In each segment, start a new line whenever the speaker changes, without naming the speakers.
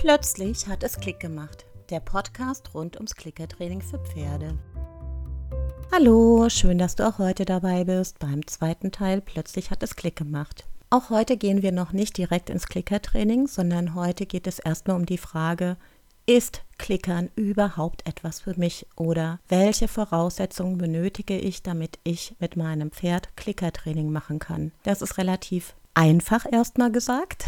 Plötzlich hat es Klick gemacht. Der Podcast rund ums Klickertraining für Pferde. Hallo, schön, dass du auch heute dabei bist beim zweiten Teil Plötzlich hat es Klick gemacht. Auch heute gehen wir noch nicht direkt ins Klickertraining, sondern heute geht es erstmal um die Frage, ist Klickern überhaupt etwas für mich oder welche Voraussetzungen benötige ich, damit ich mit meinem Pferd Klickertraining machen kann? Das ist relativ einfach erstmal gesagt.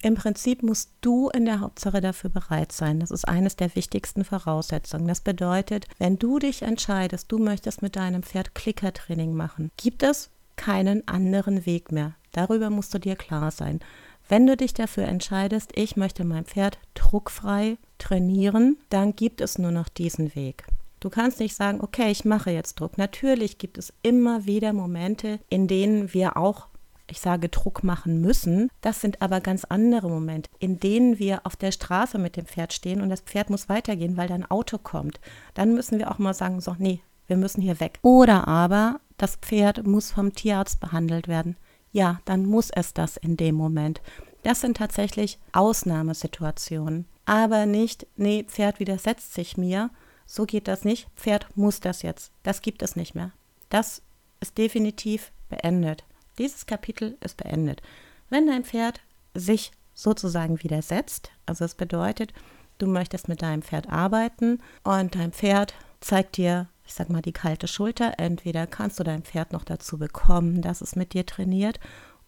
Im Prinzip musst du in der Hauptsache dafür bereit sein. Das ist eines der wichtigsten Voraussetzungen. Das bedeutet, wenn du dich entscheidest, du möchtest mit deinem Pferd Klickertraining machen, gibt es keinen anderen Weg mehr. Darüber musst du dir klar sein. Wenn du dich dafür entscheidest, ich möchte mein Pferd druckfrei trainieren, dann gibt es nur noch diesen Weg. Du kannst nicht sagen, okay, ich mache jetzt Druck. Natürlich gibt es immer wieder Momente, in denen wir auch ich sage Druck machen müssen. Das sind aber ganz andere Momente, in denen wir auf der Straße mit dem Pferd stehen und das Pferd muss weitergehen, weil da ein Auto kommt. Dann müssen wir auch mal sagen, so, nee, wir müssen hier weg. Oder aber das Pferd muss vom Tierarzt behandelt werden. Ja, dann muss es das in dem Moment. Das sind tatsächlich Ausnahmesituationen. Aber nicht, nee, Pferd widersetzt sich mir. So geht das nicht. Pferd muss das jetzt. Das gibt es nicht mehr. Das ist definitiv beendet. Dieses Kapitel ist beendet. Wenn dein Pferd sich sozusagen widersetzt, also es bedeutet, du möchtest mit deinem Pferd arbeiten und dein Pferd zeigt dir, ich sag mal, die kalte Schulter. Entweder kannst du dein Pferd noch dazu bekommen, dass es mit dir trainiert,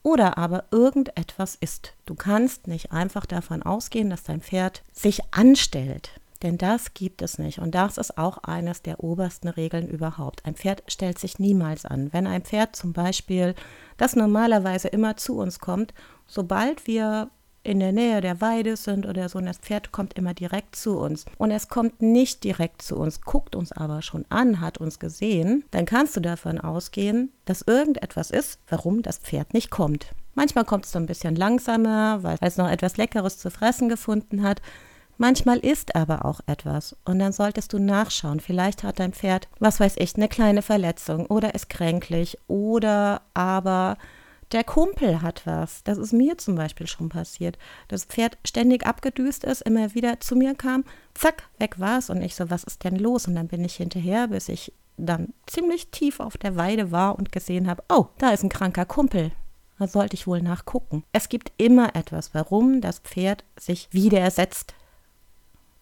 oder aber irgendetwas ist. Du kannst nicht einfach davon ausgehen, dass dein Pferd sich anstellt. Denn das gibt es nicht. Und das ist auch eines der obersten Regeln überhaupt. Ein Pferd stellt sich niemals an. Wenn ein Pferd zum Beispiel, das normalerweise immer zu uns kommt, sobald wir in der Nähe der Weide sind oder so und das Pferd kommt immer direkt zu uns und es kommt nicht direkt zu uns, guckt uns aber schon an, hat uns gesehen, dann kannst du davon ausgehen, dass irgendetwas ist, warum das Pferd nicht kommt. Manchmal kommt es so ein bisschen langsamer, weil es noch etwas Leckeres zu fressen gefunden hat. Manchmal ist aber auch etwas und dann solltest du nachschauen. Vielleicht hat dein Pferd, was weiß ich, eine kleine Verletzung oder ist kränklich oder aber der Kumpel hat was. Das ist mir zum Beispiel schon passiert. Das Pferd ständig abgedüst ist, immer wieder zu mir kam, zack, weg war es. Und ich so, was ist denn los? Und dann bin ich hinterher, bis ich dann ziemlich tief auf der Weide war und gesehen habe, oh, da ist ein kranker Kumpel. Da sollte ich wohl nachgucken. Es gibt immer etwas, warum das Pferd sich wieder ersetzt.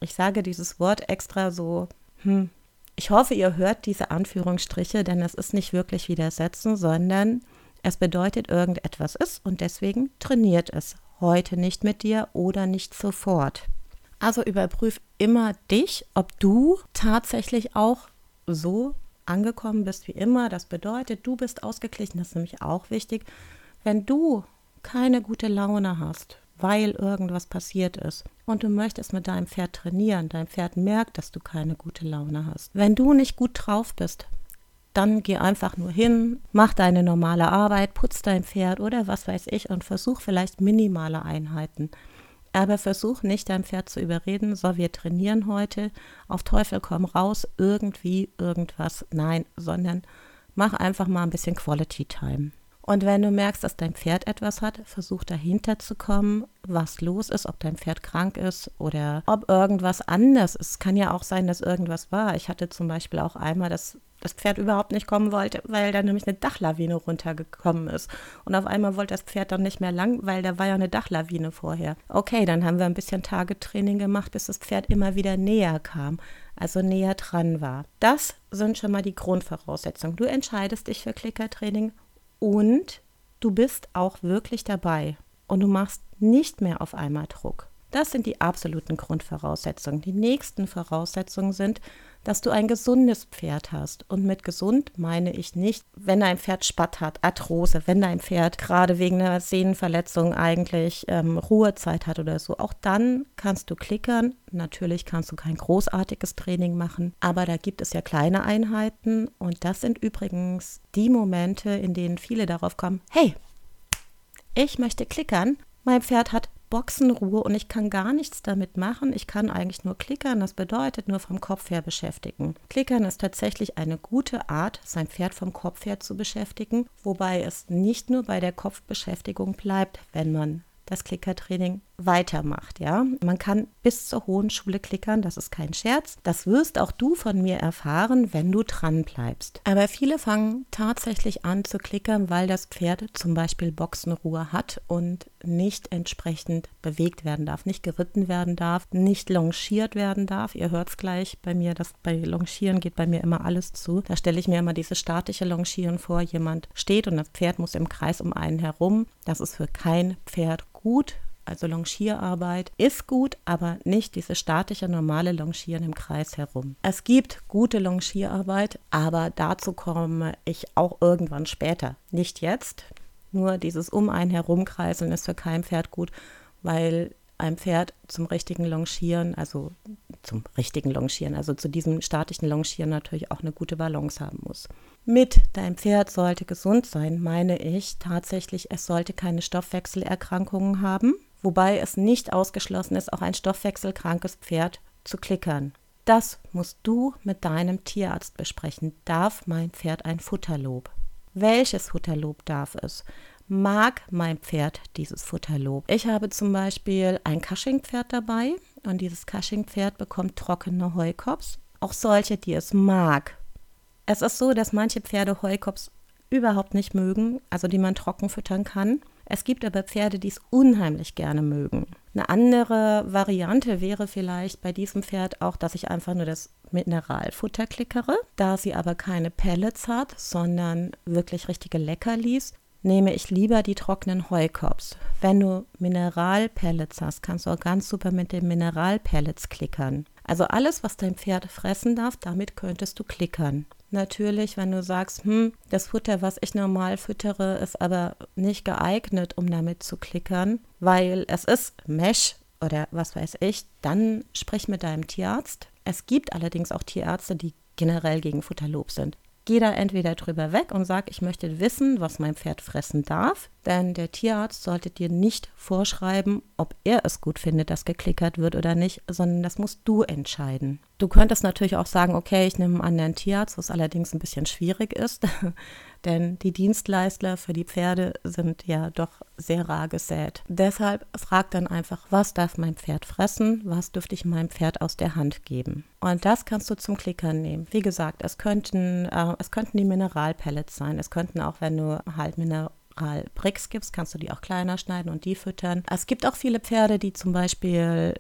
Ich sage dieses Wort extra so, hm, ich hoffe, ihr hört diese Anführungsstriche, denn es ist nicht wirklich widersetzen, sondern es bedeutet, irgendetwas ist und deswegen trainiert es heute nicht mit dir oder nicht sofort. Also überprüf immer dich, ob du tatsächlich auch so angekommen bist wie immer. Das bedeutet, du bist ausgeglichen, das ist nämlich auch wichtig. Wenn du keine gute Laune hast, weil irgendwas passiert ist und du möchtest mit deinem Pferd trainieren, dein Pferd merkt, dass du keine gute Laune hast. Wenn du nicht gut drauf bist, dann geh einfach nur hin, mach deine normale Arbeit, putz dein Pferd oder was weiß ich und versuch vielleicht minimale Einheiten. Aber versuch nicht dein Pferd zu überreden, so wir trainieren heute, auf Teufel komm raus, irgendwie irgendwas. Nein, sondern mach einfach mal ein bisschen Quality Time. Und wenn du merkst, dass dein Pferd etwas hat, versuch dahinter zu kommen, was los ist, ob dein Pferd krank ist oder ob irgendwas anders ist. Es kann ja auch sein, dass irgendwas war. Ich hatte zum Beispiel auch einmal, dass das Pferd überhaupt nicht kommen wollte, weil da nämlich eine Dachlawine runtergekommen ist. Und auf einmal wollte das Pferd dann nicht mehr lang, weil da war ja eine Dachlawine vorher. Okay, dann haben wir ein bisschen Tagetraining gemacht, bis das Pferd immer wieder näher kam, also näher dran war. Das sind schon mal die Grundvoraussetzungen. Du entscheidest dich für Klickertraining und du bist auch wirklich dabei und du machst nicht mehr auf einmal Druck. Das sind die absoluten Grundvoraussetzungen. Die nächsten Voraussetzungen sind, dass du ein gesundes Pferd hast. Und mit gesund meine ich nicht, wenn dein Pferd Spatt hat, Arthrose, wenn dein Pferd gerade wegen einer Sehnenverletzung eigentlich ähm, Ruhezeit hat oder so. Auch dann kannst du klickern. Natürlich kannst du kein großartiges Training machen, aber da gibt es ja kleine Einheiten. Und das sind übrigens die Momente, in denen viele darauf kommen, hey, ich möchte klickern. Mein Pferd hat Boxenruhe und ich kann gar nichts damit machen. Ich kann eigentlich nur klickern. Das bedeutet nur vom Kopf her beschäftigen. Klickern ist tatsächlich eine gute Art, sein Pferd vom Kopf her zu beschäftigen, wobei es nicht nur bei der Kopfbeschäftigung bleibt, wenn man das Klickertraining weitermacht, ja. Man kann bis zur hohen Schule klickern, das ist kein Scherz. Das wirst auch du von mir erfahren, wenn du dran bleibst. Aber viele fangen tatsächlich an zu klickern, weil das Pferd zum Beispiel Boxenruhe hat und nicht entsprechend bewegt werden darf, nicht geritten werden darf, nicht longiert werden darf. Ihr hört es gleich bei mir, dass bei Longieren geht bei mir immer alles zu. Da stelle ich mir immer dieses statische Longieren vor. Jemand steht und das Pferd muss im Kreis um einen herum. Das ist für kein Pferd gut. Also Longierarbeit ist gut, aber nicht diese statische normale Longieren im Kreis herum. Es gibt gute Longierarbeit, aber dazu komme ich auch irgendwann später. Nicht jetzt. Nur dieses um einen herumkreiseln ist für kein Pferd gut, weil ein Pferd zum richtigen Longieren, also zum richtigen Longieren, also zu diesem statischen Longieren natürlich auch eine gute Balance haben muss. Mit dein Pferd sollte gesund sein, meine ich tatsächlich, es sollte keine Stoffwechselerkrankungen haben, wobei es nicht ausgeschlossen ist, auch ein stoffwechselkrankes Pferd zu klickern. Das musst du mit deinem Tierarzt besprechen. Darf mein Pferd ein Futterlob? Welches Futterlob darf es? mag mein Pferd dieses Futterlob. Ich habe zum Beispiel ein Cushing-Pferd dabei und dieses Cushing-Pferd bekommt trockene Heukops. Auch solche, die es mag. Es ist so, dass manche Pferde Heukops überhaupt nicht mögen, also die man trocken füttern kann. Es gibt aber Pferde, die es unheimlich gerne mögen. Eine andere Variante wäre vielleicht bei diesem Pferd auch, dass ich einfach nur das Mineralfutter klickere. Da sie aber keine Pellets hat, sondern wirklich richtige Leckerlis, nehme ich lieber die trockenen Heukops. Wenn du Mineralpellets hast, kannst du auch ganz super mit den Mineralpellets klickern. Also alles, was dein Pferd fressen darf, damit könntest du klickern. Natürlich, wenn du sagst, hm, das Futter, was ich normal füttere, ist aber nicht geeignet, um damit zu klickern, weil es ist Mesh oder was weiß ich, dann sprich mit deinem Tierarzt. Es gibt allerdings auch Tierärzte, die generell gegen Futterlob sind gehe da entweder drüber weg und sage, ich möchte wissen, was mein Pferd fressen darf, denn der Tierarzt sollte dir nicht vorschreiben, ob er es gut findet, dass geklickert wird oder nicht, sondern das musst du entscheiden. Du könntest natürlich auch sagen, okay, ich nehme einen anderen Tierarzt, was allerdings ein bisschen schwierig ist, denn die Dienstleister für die Pferde sind ja doch sehr rar gesät. Deshalb frag dann einfach, was darf mein Pferd fressen, was dürfte ich meinem Pferd aus der Hand geben. Und das kannst du zum Klickern nehmen. Wie gesagt, es könnten, äh, es könnten die Mineralpellets sein. Es könnten auch, wenn du halt Mineral Bricks gibst, kannst du die auch kleiner schneiden und die füttern. Es gibt auch viele Pferde, die zum Beispiel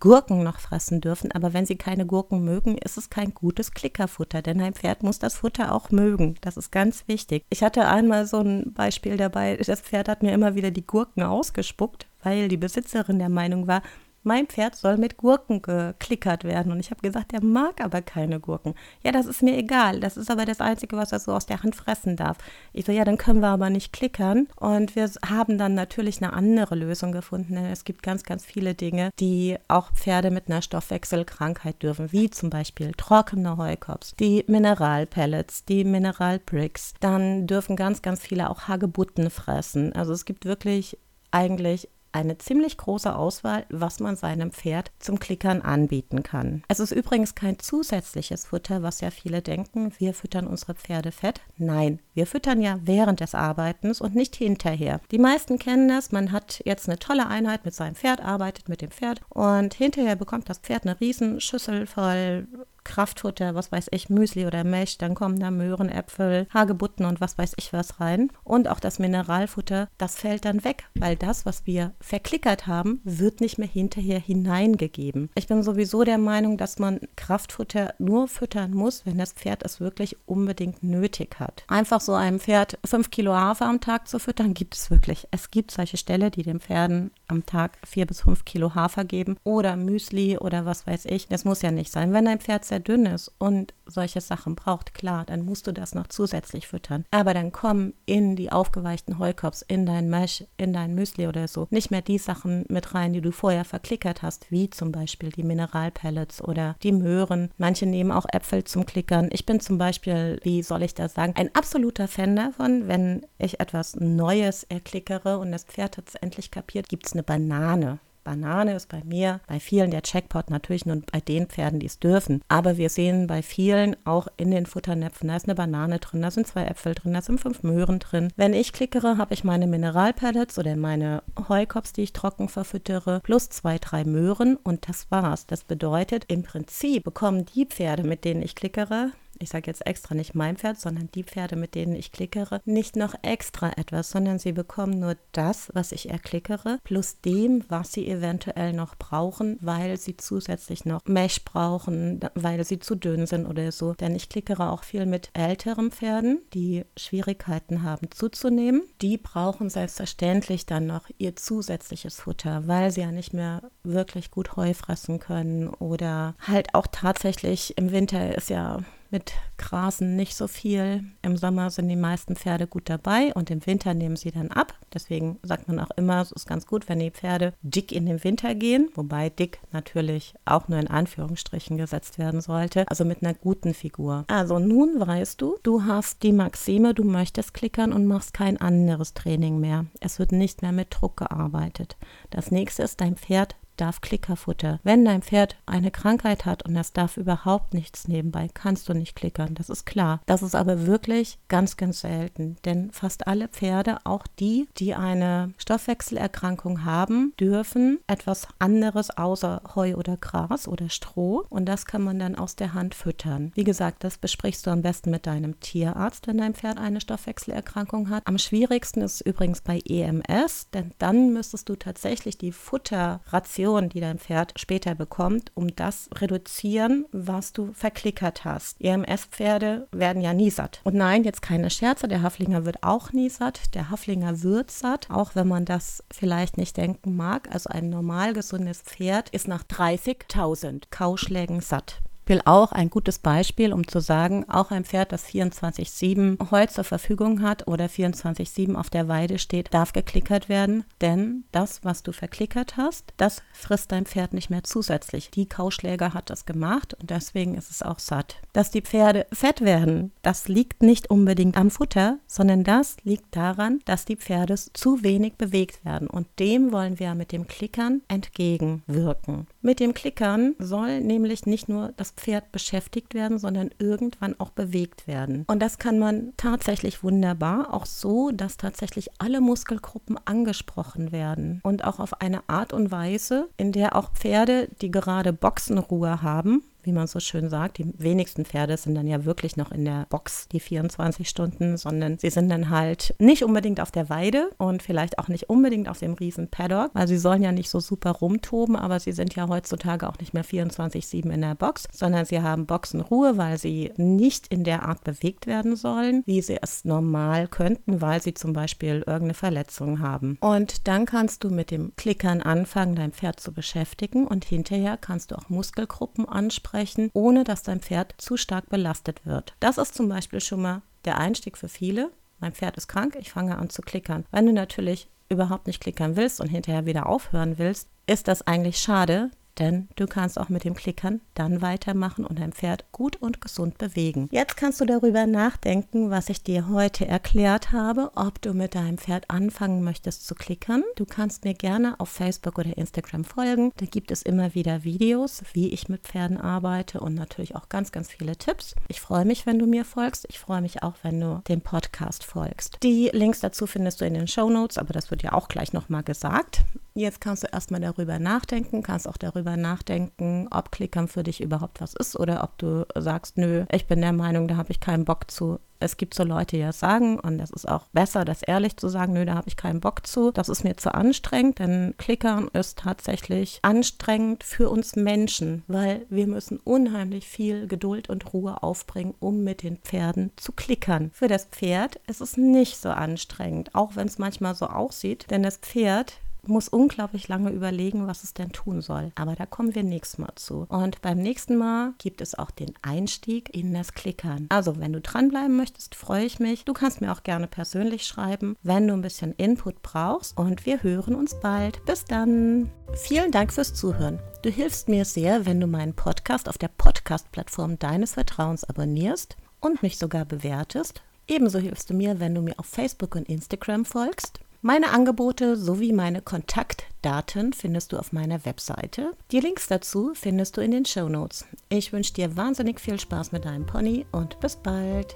Gurken noch fressen dürfen, aber wenn sie keine Gurken mögen, ist es kein gutes Klickerfutter, denn ein Pferd muss das Futter auch mögen. Das ist ganz wichtig. Ich hatte einmal so ein Beispiel dabei, das Pferd hat mir immer wieder die Gurken ausgespuckt, weil die Besitzerin der Meinung war, mein Pferd soll mit Gurken geklickert werden. Und ich habe gesagt, er mag aber keine Gurken. Ja, das ist mir egal. Das ist aber das Einzige, was er so aus der Hand fressen darf. Ich so, ja, dann können wir aber nicht klickern. Und wir haben dann natürlich eine andere Lösung gefunden. Denn es gibt ganz, ganz viele Dinge, die auch Pferde mit einer Stoffwechselkrankheit dürfen, wie zum Beispiel trockene Heukops, die Mineralpellets, die Mineralbricks. Dann dürfen ganz, ganz viele auch Hagebutten fressen. Also es gibt wirklich eigentlich eine ziemlich große Auswahl, was man seinem Pferd zum Klickern anbieten kann. Es ist übrigens kein zusätzliches Futter, was ja viele denken, wir füttern unsere Pferde fett. Nein, wir füttern ja während des Arbeitens und nicht hinterher. Die meisten kennen das, man hat jetzt eine tolle Einheit mit seinem Pferd, arbeitet mit dem Pferd und hinterher bekommt das Pferd eine Riesenschüssel voll Kraftfutter, was weiß ich, Müsli oder Mesh, dann kommen da Möhren, Äpfel, Hagebutten und was weiß ich was rein. Und auch das Mineralfutter, das fällt dann weg, weil das, was wir verklickert haben, wird nicht mehr hinterher hineingegeben. Ich bin sowieso der Meinung, dass man Kraftfutter nur füttern muss, wenn das Pferd es wirklich unbedingt nötig hat. Einfach so einem Pferd fünf Kilo Hafer am Tag zu füttern, gibt es wirklich. Es gibt solche Ställe, die den Pferden am Tag vier bis fünf Kilo Hafer geben oder Müsli oder was weiß ich. Das muss ja nicht sein. Wenn ein Pferd sehr sehr dünn ist und solche Sachen braucht, klar, dann musst du das noch zusätzlich füttern. Aber dann kommen in die aufgeweichten Heukops, in dein Mesh, in dein Müsli oder so, nicht mehr die Sachen mit rein, die du vorher verklickert hast, wie zum Beispiel die Mineralpellets oder die Möhren. Manche nehmen auch Äpfel zum Klickern. Ich bin zum Beispiel, wie soll ich das sagen, ein absoluter Fan davon, wenn ich etwas Neues erklickere und das Pferd hat es endlich kapiert, gibt es eine Banane Banane ist bei mir, bei vielen der Checkpot natürlich nur bei den Pferden, die es dürfen. Aber wir sehen bei vielen auch in den Futternäpfen, da ist eine Banane drin, da sind zwei Äpfel drin, da sind fünf Möhren drin. Wenn ich klickere, habe ich meine Mineralpellets oder meine Heukops, die ich trocken verfüttere, plus zwei, drei Möhren und das war's. Das bedeutet, im Prinzip bekommen die Pferde, mit denen ich klickere, ich sage jetzt extra nicht mein Pferd, sondern die Pferde, mit denen ich klickere, nicht noch extra etwas, sondern sie bekommen nur das, was ich erklickere, plus dem, was sie eventuell noch brauchen, weil sie zusätzlich noch Mesh brauchen, weil sie zu dünn sind oder so. Denn ich klickere auch viel mit älteren Pferden, die Schwierigkeiten haben zuzunehmen. Die brauchen selbstverständlich dann noch ihr zusätzliches Futter, weil sie ja nicht mehr wirklich gut Heu fressen können oder halt auch tatsächlich im Winter ist ja mit Grasen nicht so viel. Im Sommer sind die meisten Pferde gut dabei und im Winter nehmen sie dann ab. Deswegen sagt man auch immer, es ist ganz gut, wenn die Pferde dick in den Winter gehen, wobei dick natürlich auch nur in Anführungsstrichen gesetzt werden sollte, also mit einer guten Figur. Also nun weißt du, du hast die Maxime, du möchtest klickern und machst kein anderes Training mehr. Es wird nicht mehr mit Druck gearbeitet. Das nächste ist, dein Pferd darf Klickerfutter. Wenn dein Pferd eine Krankheit hat und es darf überhaupt nichts nebenbei, kannst du nicht klickern, das ist klar. Das ist aber wirklich ganz, ganz selten, denn fast alle Pferde, auch die, die eine Stoffwechselerkrankung haben, dürfen etwas anderes außer Heu oder Gras oder Stroh und das kann man dann aus der Hand füttern. Wie gesagt, das besprichst du am besten mit deinem Tierarzt, wenn dein Pferd eine Stoffwechselerkrankung hat. Am schwierigsten ist es übrigens bei EMS, denn dann müsstest du tatsächlich die Futterration Information, die dein Pferd später bekommt, um das reduzieren, was du verklickert hast. EMS-Pferde werden ja nie satt. Und nein, jetzt keine Scherze, der Haflinger wird auch nie satt. Der Haflinger wird satt, auch wenn man das vielleicht nicht denken mag. Also ein normal gesundes Pferd ist nach 30.000 Kauschlägen satt will auch ein gutes Beispiel, um zu sagen, auch ein Pferd, das 24-7 Heu zur Verfügung hat oder 24-7 auf der Weide steht, darf geklickert werden, denn das, was du verklickert hast, das frisst dein Pferd nicht mehr zusätzlich. Die Kauschläger hat das gemacht und deswegen ist es auch satt. Dass die Pferde fett werden, das liegt nicht unbedingt am Futter, sondern das liegt daran, dass die Pferde zu wenig bewegt werden und dem wollen wir mit dem Klickern entgegenwirken. Mit dem Klickern soll nämlich nicht nur das Pferd beschäftigt werden, sondern irgendwann auch bewegt werden. Und das kann man tatsächlich wunderbar, auch so, dass tatsächlich alle Muskelgruppen angesprochen werden und auch auf eine Art und Weise, in der auch Pferde, die gerade Boxenruhe haben, wie man so schön sagt. Die wenigsten Pferde sind dann ja wirklich noch in der Box die 24 Stunden, sondern sie sind dann halt nicht unbedingt auf der Weide und vielleicht auch nicht unbedingt auf dem riesen Paddock, weil sie sollen ja nicht so super rumtoben, aber sie sind ja heutzutage auch nicht mehr 24-7 in der Box, sondern sie haben Boxenruhe, weil sie nicht in der Art bewegt werden sollen, wie sie es normal könnten, weil sie zum Beispiel irgendeine Verletzung haben. Und dann kannst du mit dem Klickern anfangen, dein Pferd zu beschäftigen und hinterher kannst du auch Muskelgruppen ansprechen sprechen, ohne dass dein Pferd zu stark belastet wird. Das ist zum Beispiel schon mal der Einstieg für viele. Mein Pferd ist krank, ich fange an zu klickern. Wenn du natürlich überhaupt nicht klickern willst und hinterher wieder aufhören willst, ist das eigentlich schade, denn du kannst auch mit dem Klickern dann weitermachen und dein Pferd gut und gesund bewegen. Jetzt kannst du darüber nachdenken, was ich dir heute erklärt habe, ob du mit deinem Pferd anfangen möchtest zu klickern. Du kannst mir gerne auf Facebook oder Instagram folgen. Da gibt es immer wieder Videos, wie ich mit Pferden arbeite und natürlich auch ganz, ganz viele Tipps. Ich freue mich, wenn du mir folgst. Ich freue mich auch, wenn du dem Podcast folgst. Die Links dazu findest du in den Show Notes, aber das wird ja auch gleich nochmal gesagt. Jetzt kannst du erstmal darüber nachdenken, kannst auch darüber nachdenken, ob Klickern für dich überhaupt was ist oder ob du sagst, nö, ich bin der Meinung, da habe ich keinen Bock zu. Es gibt so Leute, die das sagen und es ist auch besser, das ehrlich zu sagen, nö, da habe ich keinen Bock zu. Das ist mir zu anstrengend, denn Klickern ist tatsächlich anstrengend für uns Menschen, weil wir müssen unheimlich viel Geduld und Ruhe aufbringen, um mit den Pferden zu klickern. Für das Pferd ist es nicht so anstrengend, auch wenn es manchmal so aussieht, denn das Pferd muss unglaublich lange überlegen, was es denn tun soll. Aber da kommen wir nächstes Mal zu. Und beim nächsten Mal gibt es auch den Einstieg in das Klickern. Also, wenn du dranbleiben möchtest, freue ich mich. Du kannst mir auch gerne persönlich schreiben, wenn du ein bisschen Input brauchst. Und wir hören uns bald. Bis dann. Vielen Dank fürs Zuhören. Du hilfst mir sehr, wenn du meinen Podcast auf der Podcast-Plattform deines Vertrauens abonnierst und mich sogar bewertest. Ebenso hilfst du mir, wenn du mir auf Facebook und Instagram folgst. Meine Angebote sowie meine Kontaktdaten findest du auf meiner Webseite. Die Links dazu findest du in den Show Notes. Ich wünsche dir wahnsinnig viel Spaß mit deinem Pony und bis bald.